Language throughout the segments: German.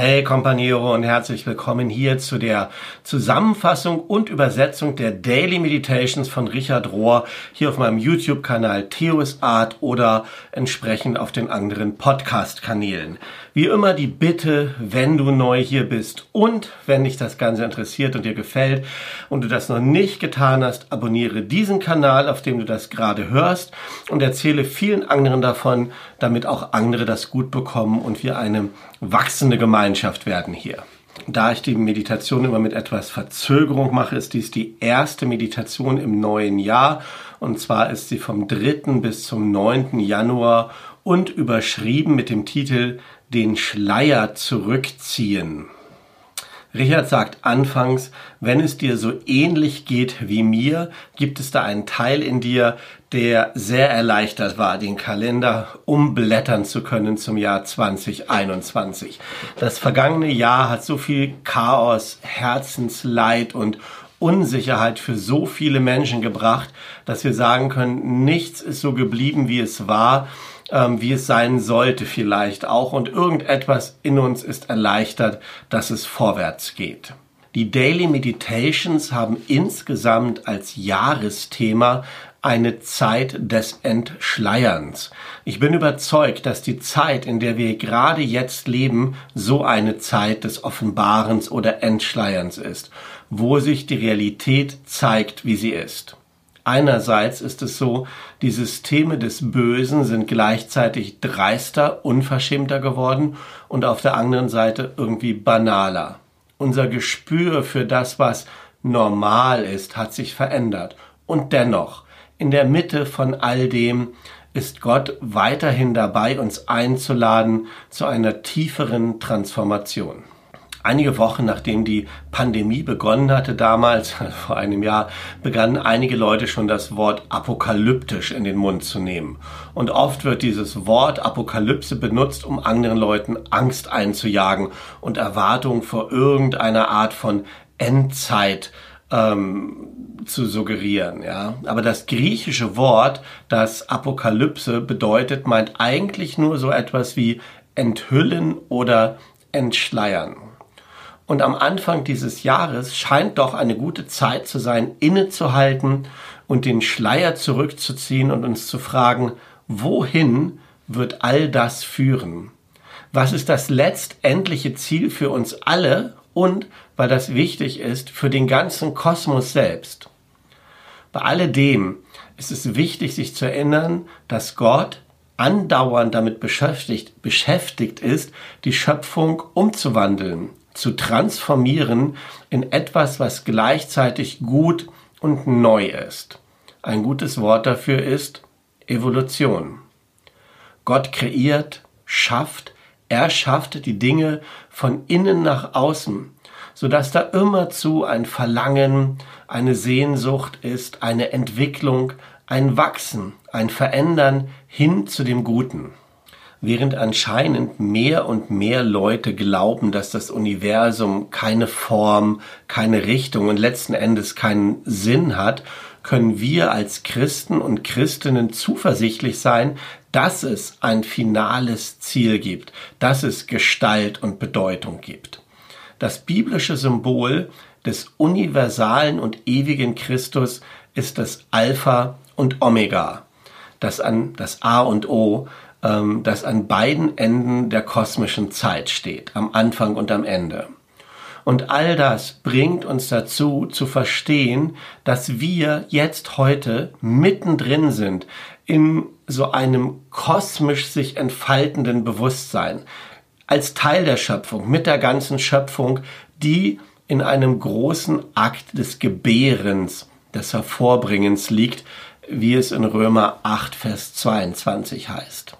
Hey Companiero und herzlich willkommen hier zu der Zusammenfassung und Übersetzung der Daily Meditations von Richard Rohr hier auf meinem YouTube-Kanal Theos Art oder entsprechend auf den anderen Podcast-Kanälen. Wie immer die Bitte, wenn du neu hier bist und wenn dich das Ganze interessiert und dir gefällt und du das noch nicht getan hast, abonniere diesen Kanal, auf dem du das gerade hörst und erzähle vielen anderen davon, damit auch andere das gut bekommen und wir eine wachsende Gemeinschaft werden hier. Da ich die Meditation immer mit etwas Verzögerung mache, ist dies die erste Meditation im neuen Jahr. Und zwar ist sie vom 3. bis zum 9. Januar und überschrieben mit dem Titel Den Schleier zurückziehen. Richard sagt anfangs, wenn es dir so ähnlich geht wie mir, gibt es da einen Teil in dir, der sehr erleichtert war, den Kalender umblättern zu können zum Jahr 2021. Das vergangene Jahr hat so viel Chaos, Herzensleid und Unsicherheit für so viele Menschen gebracht, dass wir sagen können, nichts ist so geblieben, wie es war ähm, wie es sein sollte vielleicht auch und irgendetwas in uns ist erleichtert, dass es vorwärts geht. Die Daily Meditations haben insgesamt als Jahresthema eine Zeit des Entschleierns. Ich bin überzeugt, dass die Zeit, in der wir gerade jetzt leben, so eine Zeit des Offenbarens oder Entschleierns ist, wo sich die Realität zeigt, wie sie ist. Einerseits ist es so, die Systeme des Bösen sind gleichzeitig dreister, unverschämter geworden und auf der anderen Seite irgendwie banaler. Unser Gespür für das, was normal ist, hat sich verändert. Und dennoch, in der Mitte von all dem ist Gott weiterhin dabei, uns einzuladen zu einer tieferen Transformation einige Wochen nachdem die Pandemie begonnen hatte, damals, vor einem Jahr, begannen einige Leute schon das Wort apokalyptisch in den Mund zu nehmen. Und oft wird dieses Wort Apokalypse benutzt, um anderen Leuten Angst einzujagen und Erwartungen vor irgendeiner Art von Endzeit ähm, zu suggerieren, ja. Aber das griechische Wort, das Apokalypse bedeutet, meint eigentlich nur so etwas wie enthüllen oder entschleiern. Und am Anfang dieses Jahres scheint doch eine gute Zeit zu sein, innezuhalten und den Schleier zurückzuziehen und uns zu fragen, wohin wird all das führen? Was ist das letztendliche Ziel für uns alle und, weil das wichtig ist, für den ganzen Kosmos selbst? Bei alledem ist es wichtig, sich zu erinnern, dass Gott andauernd damit beschäftigt, beschäftigt ist, die Schöpfung umzuwandeln, zu transformieren in etwas, was gleichzeitig gut und neu ist. Ein gutes Wort dafür ist Evolution. Gott kreiert, schafft, er schafft die Dinge von innen nach außen, sodass da immerzu ein Verlangen, eine Sehnsucht ist, eine Entwicklung, ein Wachsen, ein Verändern hin zu dem Guten während anscheinend mehr und mehr Leute glauben, dass das Universum keine Form, keine Richtung und letzten Endes keinen Sinn hat, können wir als Christen und Christinnen zuversichtlich sein, dass es ein finales Ziel gibt, dass es Gestalt und Bedeutung gibt. Das biblische Symbol des universalen und ewigen Christus ist das Alpha und Omega, das an das A und O, ähm, das an beiden Enden der kosmischen Zeit steht, am Anfang und am Ende. Und all das bringt uns dazu zu verstehen, dass wir jetzt heute mittendrin sind in so einem kosmisch sich entfaltenden Bewusstsein, als Teil der Schöpfung, mit der ganzen Schöpfung, die in einem großen Akt des Gebärens, des Hervorbringens liegt, wie es in Römer 8, Vers 22 heißt.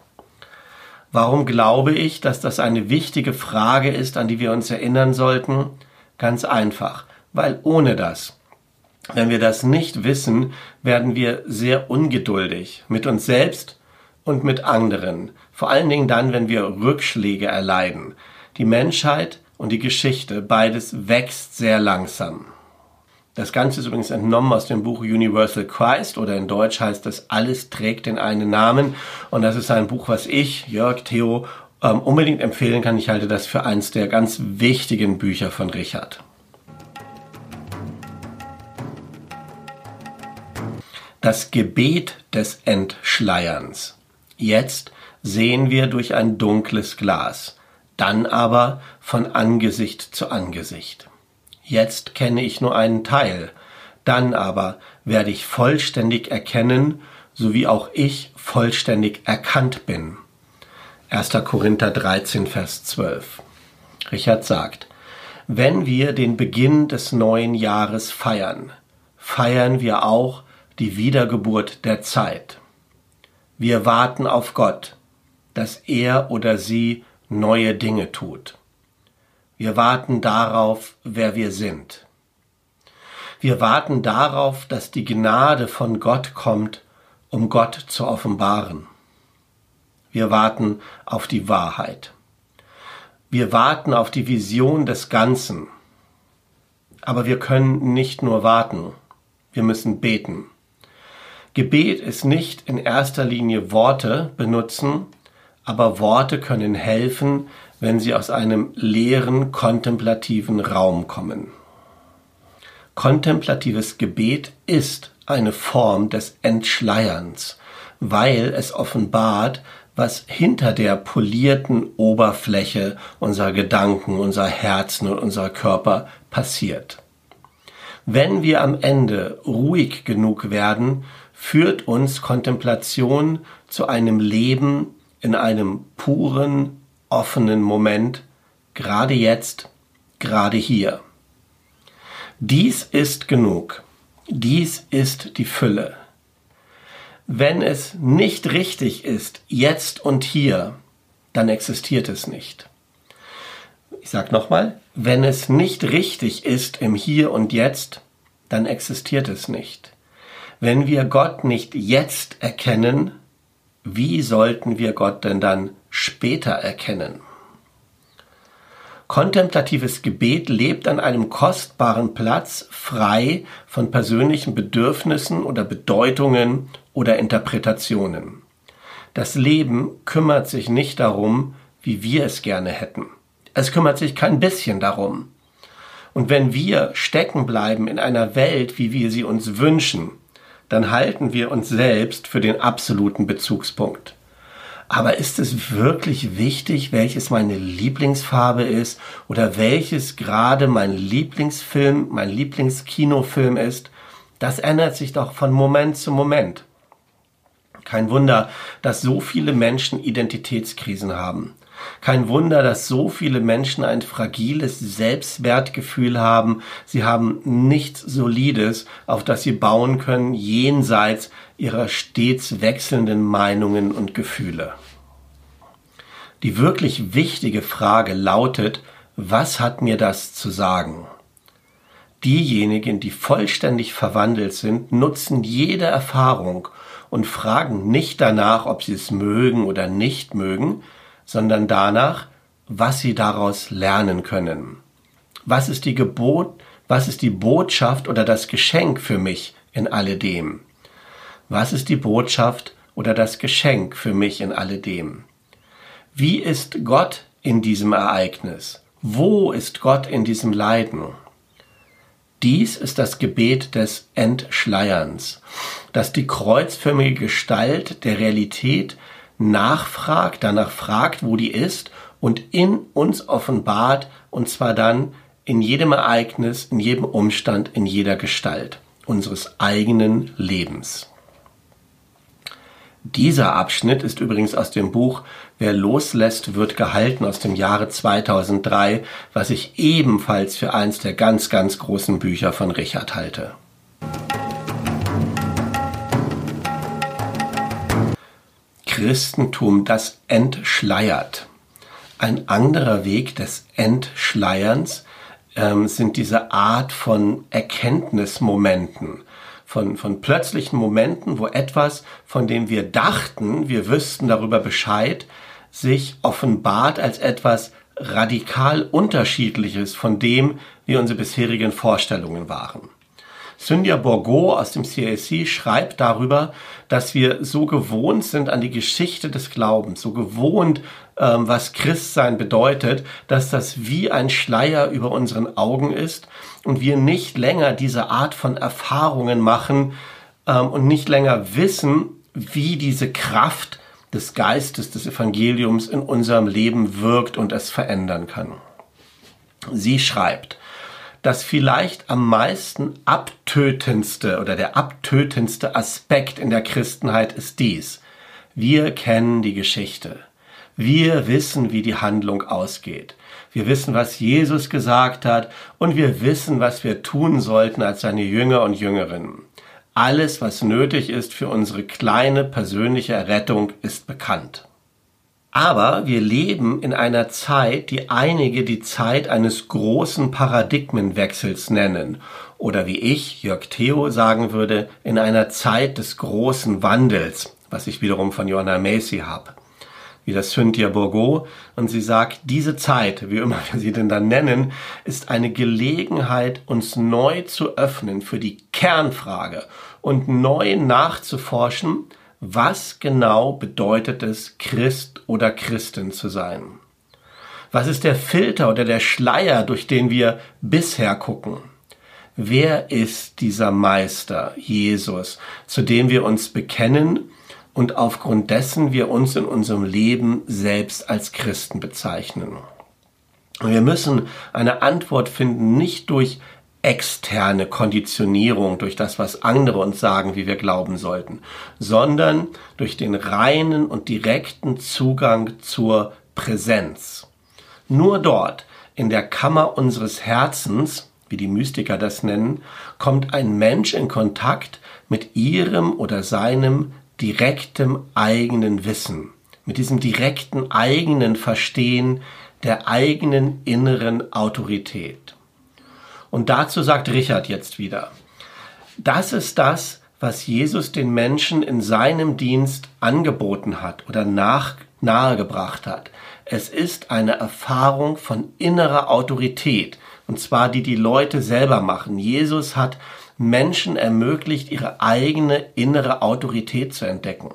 Warum glaube ich, dass das eine wichtige Frage ist, an die wir uns erinnern sollten? Ganz einfach, weil ohne das, wenn wir das nicht wissen, werden wir sehr ungeduldig mit uns selbst und mit anderen, vor allen Dingen dann, wenn wir Rückschläge erleiden. Die Menschheit und die Geschichte, beides wächst sehr langsam. Das Ganze ist übrigens entnommen aus dem Buch Universal Christ oder in Deutsch heißt das Alles trägt den einen Namen. Und das ist ein Buch, was ich, Jörg Theo ähm, unbedingt empfehlen kann. Ich halte das für eins der ganz wichtigen Bücher von Richard. Das Gebet des Entschleierns. Jetzt sehen wir durch ein dunkles Glas, dann aber von Angesicht zu Angesicht. Jetzt kenne ich nur einen Teil, dann aber werde ich vollständig erkennen, so wie auch ich vollständig erkannt bin. 1. Korinther 13, Vers 12. Richard sagt, wenn wir den Beginn des neuen Jahres feiern, feiern wir auch die Wiedergeburt der Zeit. Wir warten auf Gott, dass er oder sie neue Dinge tut. Wir warten darauf, wer wir sind. Wir warten darauf, dass die Gnade von Gott kommt, um Gott zu offenbaren. Wir warten auf die Wahrheit. Wir warten auf die Vision des Ganzen. Aber wir können nicht nur warten, wir müssen beten. Gebet ist nicht in erster Linie Worte benutzen, aber Worte können helfen, wenn sie aus einem leeren, kontemplativen Raum kommen. Kontemplatives Gebet ist eine Form des Entschleierns, weil es offenbart, was hinter der polierten Oberfläche unserer Gedanken, unserer Herzen und unserer Körper passiert. Wenn wir am Ende ruhig genug werden, führt uns Kontemplation zu einem Leben in einem puren, offenen Moment, gerade jetzt, gerade hier. Dies ist genug. Dies ist die Fülle. Wenn es nicht richtig ist, jetzt und hier, dann existiert es nicht. Ich sage nochmal, wenn es nicht richtig ist im Hier und Jetzt, dann existiert es nicht. Wenn wir Gott nicht jetzt erkennen, wie sollten wir Gott denn dann später erkennen? Kontemplatives Gebet lebt an einem kostbaren Platz, frei von persönlichen Bedürfnissen oder Bedeutungen oder Interpretationen. Das Leben kümmert sich nicht darum, wie wir es gerne hätten. Es kümmert sich kein bisschen darum. Und wenn wir stecken bleiben in einer Welt, wie wir sie uns wünschen, dann halten wir uns selbst für den absoluten Bezugspunkt. Aber ist es wirklich wichtig, welches meine Lieblingsfarbe ist oder welches gerade mein Lieblingsfilm, mein Lieblingskinofilm ist? Das ändert sich doch von Moment zu Moment. Kein Wunder, dass so viele Menschen Identitätskrisen haben. Kein Wunder, dass so viele Menschen ein fragiles Selbstwertgefühl haben. Sie haben nichts Solides, auf das sie bauen können, jenseits ihrer stets wechselnden Meinungen und Gefühle. Die wirklich wichtige Frage lautet, was hat mir das zu sagen? Diejenigen, die vollständig verwandelt sind, nutzen jede Erfahrung und fragen nicht danach, ob sie es mögen oder nicht mögen, sondern danach, was sie daraus lernen können. Was ist die Gebot, was ist die Botschaft oder das Geschenk für mich in alledem? Was ist die Botschaft oder das Geschenk für mich in alledem? Wie ist Gott in diesem Ereignis? Wo ist Gott in diesem Leiden? Dies ist das Gebet des Entschleierns, das die kreuzförmige Gestalt der Realität nachfragt, danach fragt, wo die ist und in uns offenbart, und zwar dann in jedem Ereignis, in jedem Umstand, in jeder Gestalt unseres eigenen Lebens. Dieser Abschnitt ist übrigens aus dem Buch Wer loslässt, wird gehalten aus dem Jahre 2003, was ich ebenfalls für eins der ganz, ganz großen Bücher von Richard halte. Christentum, das entschleiert. Ein anderer Weg des Entschleierns ähm, sind diese Art von Erkenntnismomenten von, von plötzlichen Momenten, wo etwas, von dem wir dachten, wir wüssten darüber Bescheid, sich offenbart als etwas radikal unterschiedliches von dem, wie unsere bisherigen Vorstellungen waren. Cynthia Bourgo aus dem CAC schreibt darüber, dass wir so gewohnt sind an die Geschichte des Glaubens, so gewohnt, ähm, was Christsein bedeutet, dass das wie ein Schleier über unseren Augen ist und wir nicht länger diese Art von Erfahrungen machen ähm, und nicht länger wissen, wie diese Kraft des Geistes des Evangeliums in unserem Leben wirkt und es verändern kann. Sie schreibt, das vielleicht am meisten abtötendste oder der abtötendste Aspekt in der Christenheit ist dies. Wir kennen die Geschichte. Wir wissen, wie die Handlung ausgeht. Wir wissen, was Jesus gesagt hat und wir wissen, was wir tun sollten als seine Jünger und Jüngerinnen. Alles, was nötig ist für unsere kleine persönliche Errettung, ist bekannt. Aber wir leben in einer Zeit, die einige die Zeit eines großen Paradigmenwechsels nennen. Oder wie ich, Jörg Theo, sagen würde, in einer Zeit des großen Wandels, was ich wiederum von Johanna Macy habe. Wie das Cynthia Bourgo. Und sie sagt, diese Zeit, wie immer wir sie denn dann nennen, ist eine Gelegenheit, uns neu zu öffnen für die Kernfrage und neu nachzuforschen, was genau bedeutet es, Christ oder Christin zu sein? Was ist der Filter oder der Schleier, durch den wir bisher gucken? Wer ist dieser Meister, Jesus, zu dem wir uns bekennen und aufgrund dessen wir uns in unserem Leben selbst als Christen bezeichnen? Wir müssen eine Antwort finden, nicht durch externe Konditionierung durch das, was andere uns sagen, wie wir glauben sollten, sondern durch den reinen und direkten Zugang zur Präsenz. Nur dort, in der Kammer unseres Herzens, wie die Mystiker das nennen, kommt ein Mensch in Kontakt mit ihrem oder seinem direktem eigenen Wissen, mit diesem direkten eigenen Verstehen der eigenen inneren Autorität. Und dazu sagt Richard jetzt wieder, das ist das, was Jesus den Menschen in seinem Dienst angeboten hat oder nach, nahegebracht hat. Es ist eine Erfahrung von innerer Autorität, und zwar die die Leute selber machen. Jesus hat Menschen ermöglicht, ihre eigene innere Autorität zu entdecken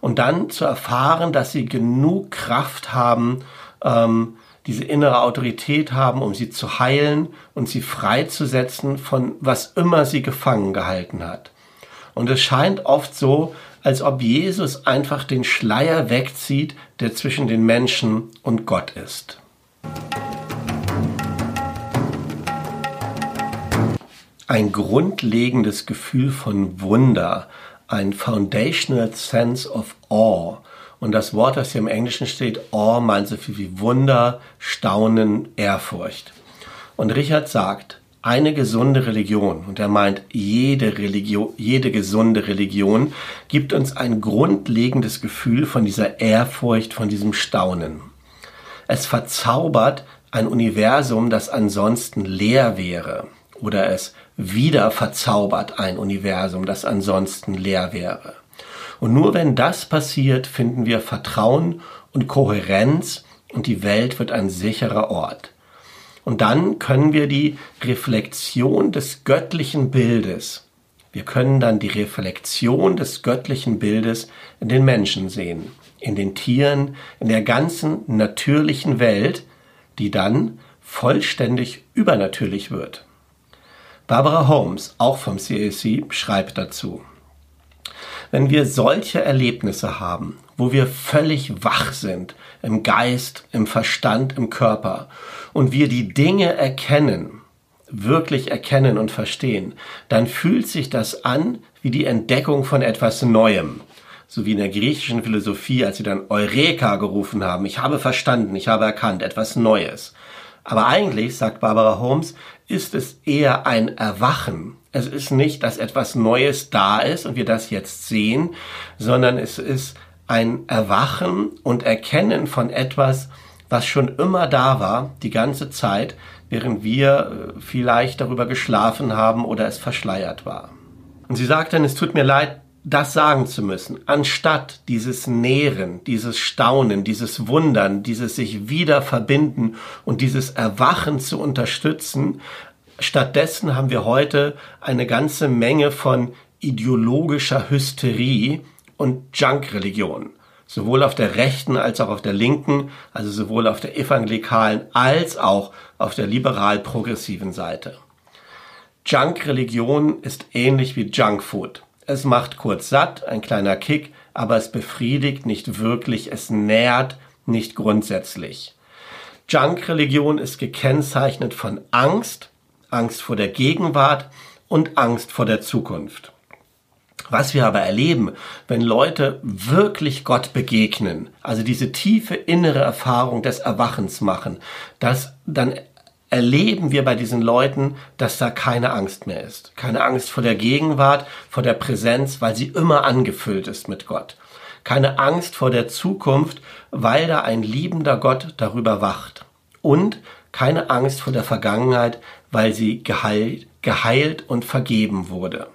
und dann zu erfahren, dass sie genug Kraft haben, ähm, diese innere Autorität haben, um sie zu heilen und sie freizusetzen von was immer sie gefangen gehalten hat. Und es scheint oft so, als ob Jesus einfach den Schleier wegzieht, der zwischen den Menschen und Gott ist. Ein grundlegendes Gefühl von Wunder, ein foundational sense of awe und das Wort, das hier im Englischen steht, Awe, meint so viel wie Wunder, Staunen, Ehrfurcht. Und Richard sagt, eine gesunde Religion, und er meint jede Religion, jede gesunde Religion, gibt uns ein grundlegendes Gefühl von dieser Ehrfurcht, von diesem Staunen. Es verzaubert ein Universum, das ansonsten leer wäre, oder es wieder verzaubert ein Universum, das ansonsten leer wäre. Und nur wenn das passiert, finden wir Vertrauen und Kohärenz und die Welt wird ein sicherer Ort. Und dann können wir die Reflexion des göttlichen Bildes, wir können dann die Reflexion des göttlichen Bildes in den Menschen sehen, in den Tieren, in der ganzen natürlichen Welt, die dann vollständig übernatürlich wird. Barbara Holmes, auch vom CAC, schreibt dazu. Wenn wir solche Erlebnisse haben, wo wir völlig wach sind, im Geist, im Verstand, im Körper, und wir die Dinge erkennen, wirklich erkennen und verstehen, dann fühlt sich das an wie die Entdeckung von etwas Neuem. So wie in der griechischen Philosophie, als sie dann Eureka gerufen haben, ich habe verstanden, ich habe erkannt, etwas Neues. Aber eigentlich, sagt Barbara Holmes, ist es eher ein Erwachen, es ist nicht, dass etwas Neues da ist und wir das jetzt sehen, sondern es ist ein Erwachen und Erkennen von etwas, was schon immer da war, die ganze Zeit, während wir äh, vielleicht darüber geschlafen haben oder es verschleiert war. Und sie sagt dann, es tut mir leid, das sagen zu müssen, anstatt dieses Nähren, dieses Staunen, dieses Wundern, dieses sich wieder verbinden und dieses Erwachen zu unterstützen, Stattdessen haben wir heute eine ganze Menge von ideologischer Hysterie und Junk-Religion. Sowohl auf der rechten als auch auf der linken, also sowohl auf der evangelikalen als auch auf der liberal-progressiven Seite. Junk-Religion ist ähnlich wie Junkfood. Es macht kurz satt, ein kleiner Kick, aber es befriedigt nicht wirklich, es nährt nicht grundsätzlich. Junk-Religion ist gekennzeichnet von Angst, Angst vor der Gegenwart und Angst vor der Zukunft. Was wir aber erleben, wenn Leute wirklich Gott begegnen, also diese tiefe innere Erfahrung des Erwachens machen, dass dann erleben wir bei diesen Leuten, dass da keine Angst mehr ist. Keine Angst vor der Gegenwart, vor der Präsenz, weil sie immer angefüllt ist mit Gott. Keine Angst vor der Zukunft, weil da ein liebender Gott darüber wacht. Und keine Angst vor der Vergangenheit, weil sie geheilt, geheilt und vergeben wurde.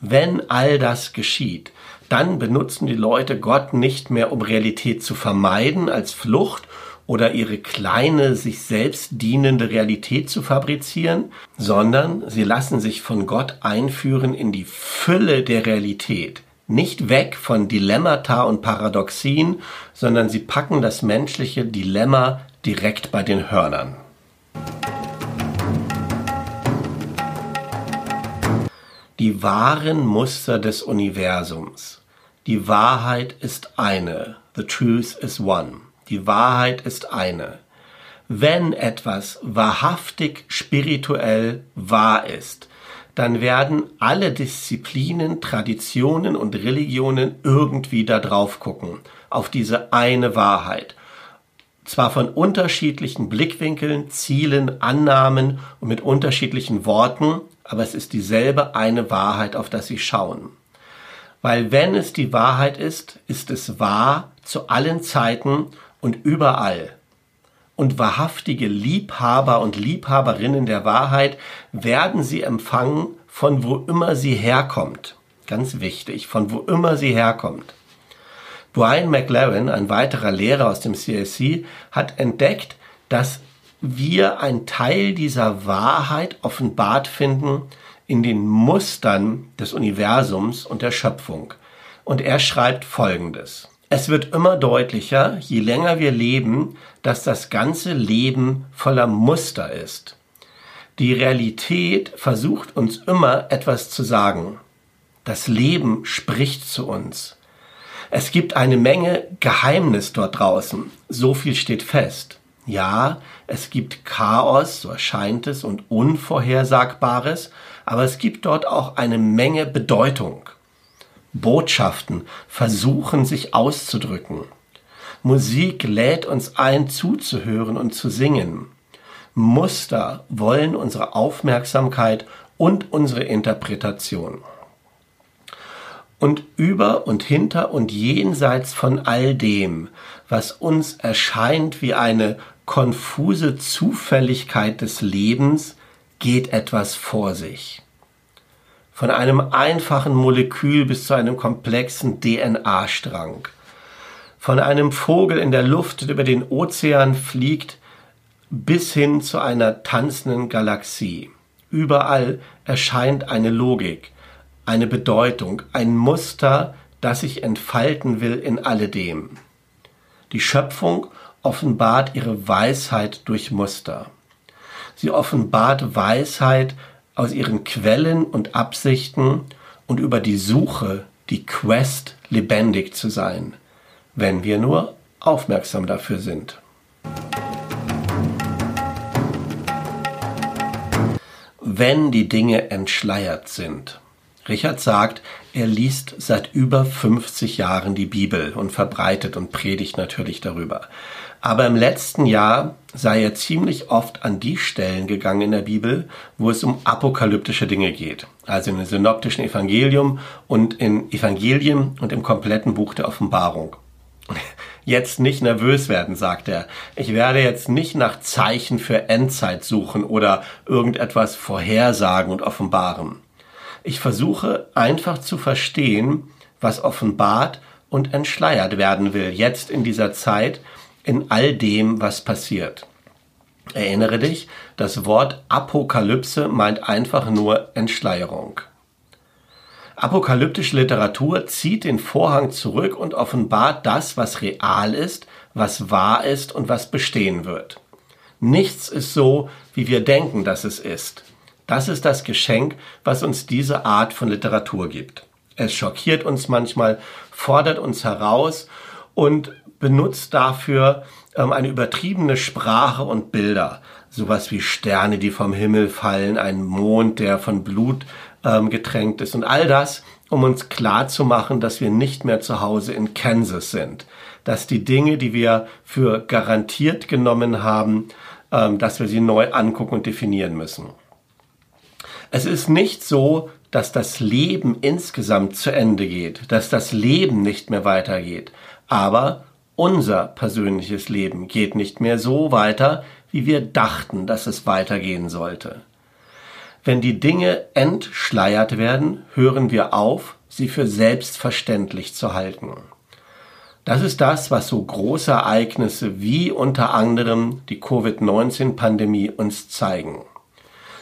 Wenn all das geschieht, dann benutzen die Leute Gott nicht mehr, um Realität zu vermeiden als Flucht oder ihre kleine, sich selbst dienende Realität zu fabrizieren, sondern sie lassen sich von Gott einführen in die Fülle der Realität. Nicht weg von Dilemmata und Paradoxien, sondern sie packen das menschliche Dilemma direkt bei den Hörnern. Die wahren Muster des Universums. Die Wahrheit ist eine. The truth is one. Die Wahrheit ist eine. Wenn etwas wahrhaftig spirituell wahr ist, dann werden alle Disziplinen, Traditionen und Religionen irgendwie da drauf gucken, auf diese eine Wahrheit. Zwar von unterschiedlichen Blickwinkeln, Zielen, Annahmen und mit unterschiedlichen Worten, aber es ist dieselbe eine Wahrheit, auf das sie schauen. Weil wenn es die Wahrheit ist, ist es wahr zu allen Zeiten und überall. Und wahrhaftige Liebhaber und Liebhaberinnen der Wahrheit werden sie empfangen, von wo immer sie herkommt. Ganz wichtig, von wo immer sie herkommt. Brian McLaren, ein weiterer Lehrer aus dem CSC, hat entdeckt, dass wir einen Teil dieser Wahrheit offenbart finden in den Mustern des Universums und der Schöpfung. Und er schreibt Folgendes. Es wird immer deutlicher, je länger wir leben, dass das ganze Leben voller Muster ist. Die Realität versucht uns immer etwas zu sagen. Das Leben spricht zu uns. Es gibt eine Menge Geheimnis dort draußen. So viel steht fest. Ja, es gibt Chaos, so erscheint es, und Unvorhersagbares, aber es gibt dort auch eine Menge Bedeutung. Botschaften versuchen sich auszudrücken. Musik lädt uns ein, zuzuhören und zu singen. Muster wollen unsere Aufmerksamkeit und unsere Interpretation. Und über und hinter und jenseits von all dem, was uns erscheint wie eine konfuse Zufälligkeit des Lebens, geht etwas vor sich von einem einfachen Molekül bis zu einem komplexen DNA-Strang. Von einem Vogel in der Luft, der über den Ozean fliegt, bis hin zu einer tanzenden Galaxie. Überall erscheint eine Logik, eine Bedeutung, ein Muster, das sich entfalten will in alledem. Die Schöpfung offenbart ihre Weisheit durch Muster. Sie offenbart Weisheit aus ihren Quellen und Absichten und über die Suche, die Quest lebendig zu sein, wenn wir nur aufmerksam dafür sind. Wenn die Dinge entschleiert sind. Richard sagt, er liest seit über 50 Jahren die Bibel und verbreitet und predigt natürlich darüber. Aber im letzten Jahr sei er ziemlich oft an die Stellen gegangen in der Bibel, wo es um apokalyptische Dinge geht. Also im synoptischen Evangelium und in Evangelien und im kompletten Buch der Offenbarung. Jetzt nicht nervös werden, sagt er. Ich werde jetzt nicht nach Zeichen für Endzeit suchen oder irgendetwas vorhersagen und offenbaren. Ich versuche einfach zu verstehen, was offenbart und entschleiert werden will, jetzt in dieser Zeit, in all dem, was passiert. Erinnere dich, das Wort Apokalypse meint einfach nur Entschleierung. Apokalyptische Literatur zieht den Vorhang zurück und offenbart das, was real ist, was wahr ist und was bestehen wird. Nichts ist so, wie wir denken, dass es ist. Das ist das Geschenk, was uns diese Art von Literatur gibt. Es schockiert uns manchmal, fordert uns heraus und benutzt dafür ähm, eine übertriebene Sprache und Bilder. Sowas wie Sterne, die vom Himmel fallen, ein Mond, der von Blut ähm, getränkt ist und all das, um uns klar zu machen, dass wir nicht mehr zu Hause in Kansas sind, dass die Dinge, die wir für garantiert genommen haben, ähm, dass wir sie neu angucken und definieren müssen. Es ist nicht so, dass das Leben insgesamt zu Ende geht, dass das Leben nicht mehr weitergeht, aber unser persönliches Leben geht nicht mehr so weiter, wie wir dachten, dass es weitergehen sollte. Wenn die Dinge entschleiert werden, hören wir auf, sie für selbstverständlich zu halten. Das ist das, was so große Ereignisse wie unter anderem die Covid-19-Pandemie uns zeigen.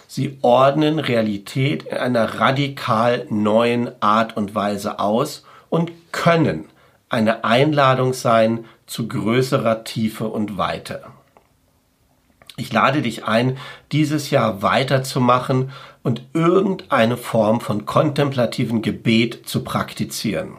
Sie ordnen Realität in einer radikal neuen Art und Weise aus und können eine Einladung sein zu größerer Tiefe und Weite. Ich lade dich ein, dieses Jahr weiterzumachen und irgendeine Form von kontemplativen Gebet zu praktizieren.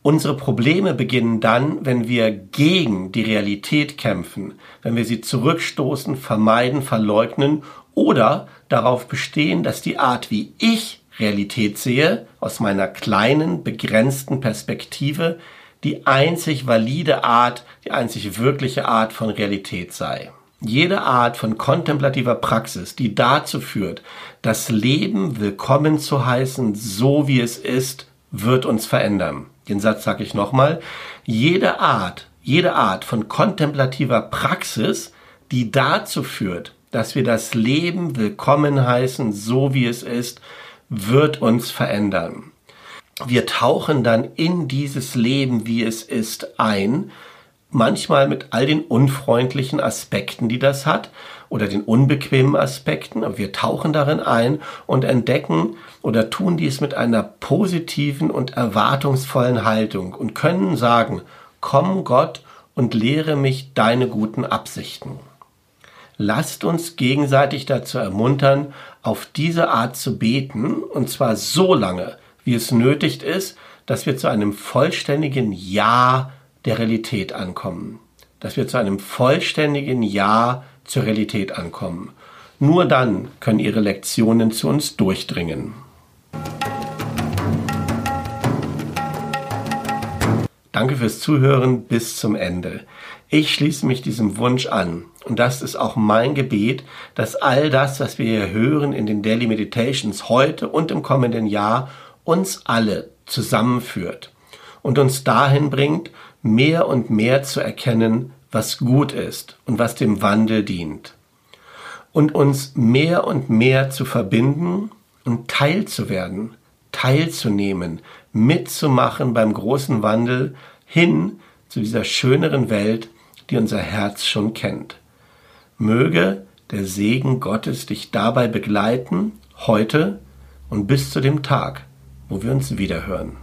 Unsere Probleme beginnen dann, wenn wir gegen die Realität kämpfen, wenn wir sie zurückstoßen, vermeiden, verleugnen oder darauf bestehen, dass die Art, wie ich Realität sehe, aus meiner kleinen, begrenzten Perspektive, die einzig valide Art, die einzig wirkliche Art von Realität sei. Jede Art von kontemplativer Praxis, die dazu führt, das Leben willkommen zu heißen, so wie es ist, wird uns verändern. Den Satz sage ich nochmal. Jede Art, jede Art von kontemplativer Praxis, die dazu führt, dass wir das Leben willkommen heißen, so wie es ist, wird uns verändern. Wir tauchen dann in dieses Leben, wie es ist, ein manchmal mit all den unfreundlichen Aspekten, die das hat, oder den unbequemen Aspekten. Und wir tauchen darin ein und entdecken oder tun dies mit einer positiven und erwartungsvollen Haltung und können sagen, komm Gott und lehre mich deine guten Absichten. Lasst uns gegenseitig dazu ermuntern, auf diese Art zu beten, und zwar so lange, wie es nötig ist, dass wir zu einem vollständigen Ja der Realität ankommen, dass wir zu einem vollständigen Ja zur Realität ankommen. Nur dann können ihre Lektionen zu uns durchdringen. Danke fürs Zuhören bis zum Ende. Ich schließe mich diesem Wunsch an. Und das ist auch mein Gebet, dass all das, was wir hier hören in den Daily Meditations heute und im kommenden Jahr, uns alle zusammenführt und uns dahin bringt, mehr und mehr zu erkennen, was gut ist und was dem Wandel dient. Und uns mehr und mehr zu verbinden und teilzuwerden, teilzunehmen, mitzumachen beim großen Wandel hin zu dieser schöneren Welt, die unser Herz schon kennt. Möge der Segen Gottes dich dabei begleiten, heute und bis zu dem Tag, wo wir uns wiederhören.